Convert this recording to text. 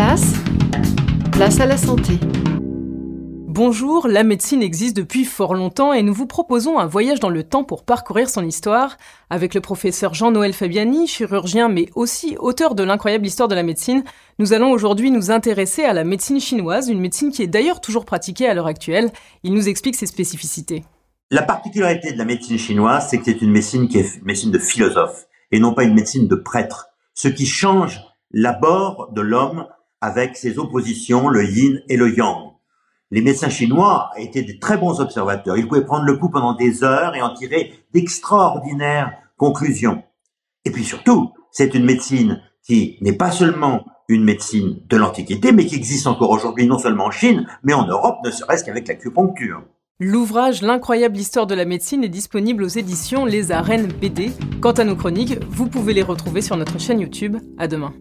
place, place à la santé. Bonjour, la médecine existe depuis fort longtemps et nous vous proposons un voyage dans le temps pour parcourir son histoire avec le professeur Jean-Noël Fabiani, chirurgien mais aussi auteur de l'incroyable histoire de la médecine. Nous allons aujourd'hui nous intéresser à la médecine chinoise, une médecine qui est d'ailleurs toujours pratiquée à l'heure actuelle. Il nous explique ses spécificités. La particularité de la médecine chinoise, c'est que c'est une médecine qui est une médecine de philosophe et non pas une médecine de prêtre. Ce qui change l'abord de l'homme avec ses oppositions, le yin et le yang. Les médecins chinois étaient des très bons observateurs. Ils pouvaient prendre le pouls pendant des heures et en tirer d'extraordinaires conclusions. Et puis surtout, c'est une médecine qui n'est pas seulement une médecine de l'Antiquité, mais qui existe encore aujourd'hui non seulement en Chine, mais en Europe, ne serait-ce qu'avec l'acupuncture. L'ouvrage L'incroyable histoire de la médecine est disponible aux éditions Les Arènes BD. Quant à nos chroniques, vous pouvez les retrouver sur notre chaîne YouTube. À demain.